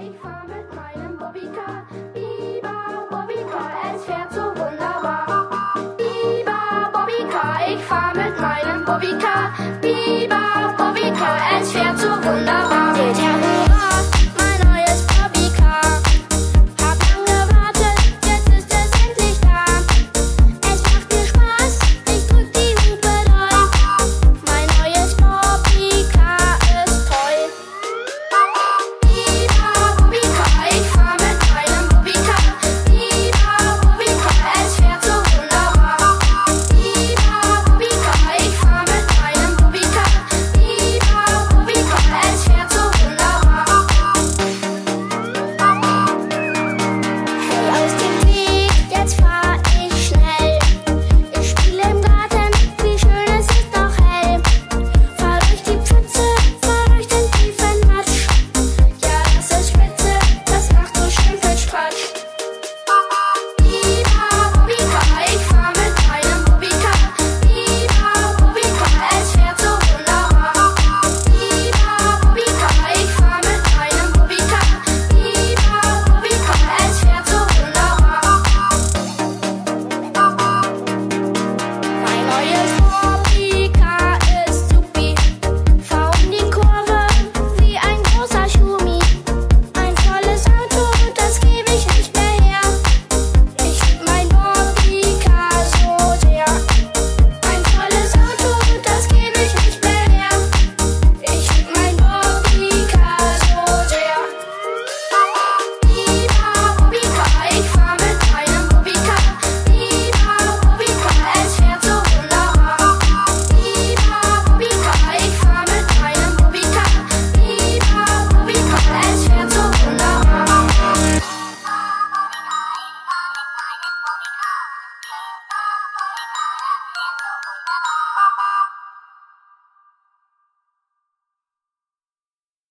ich fahr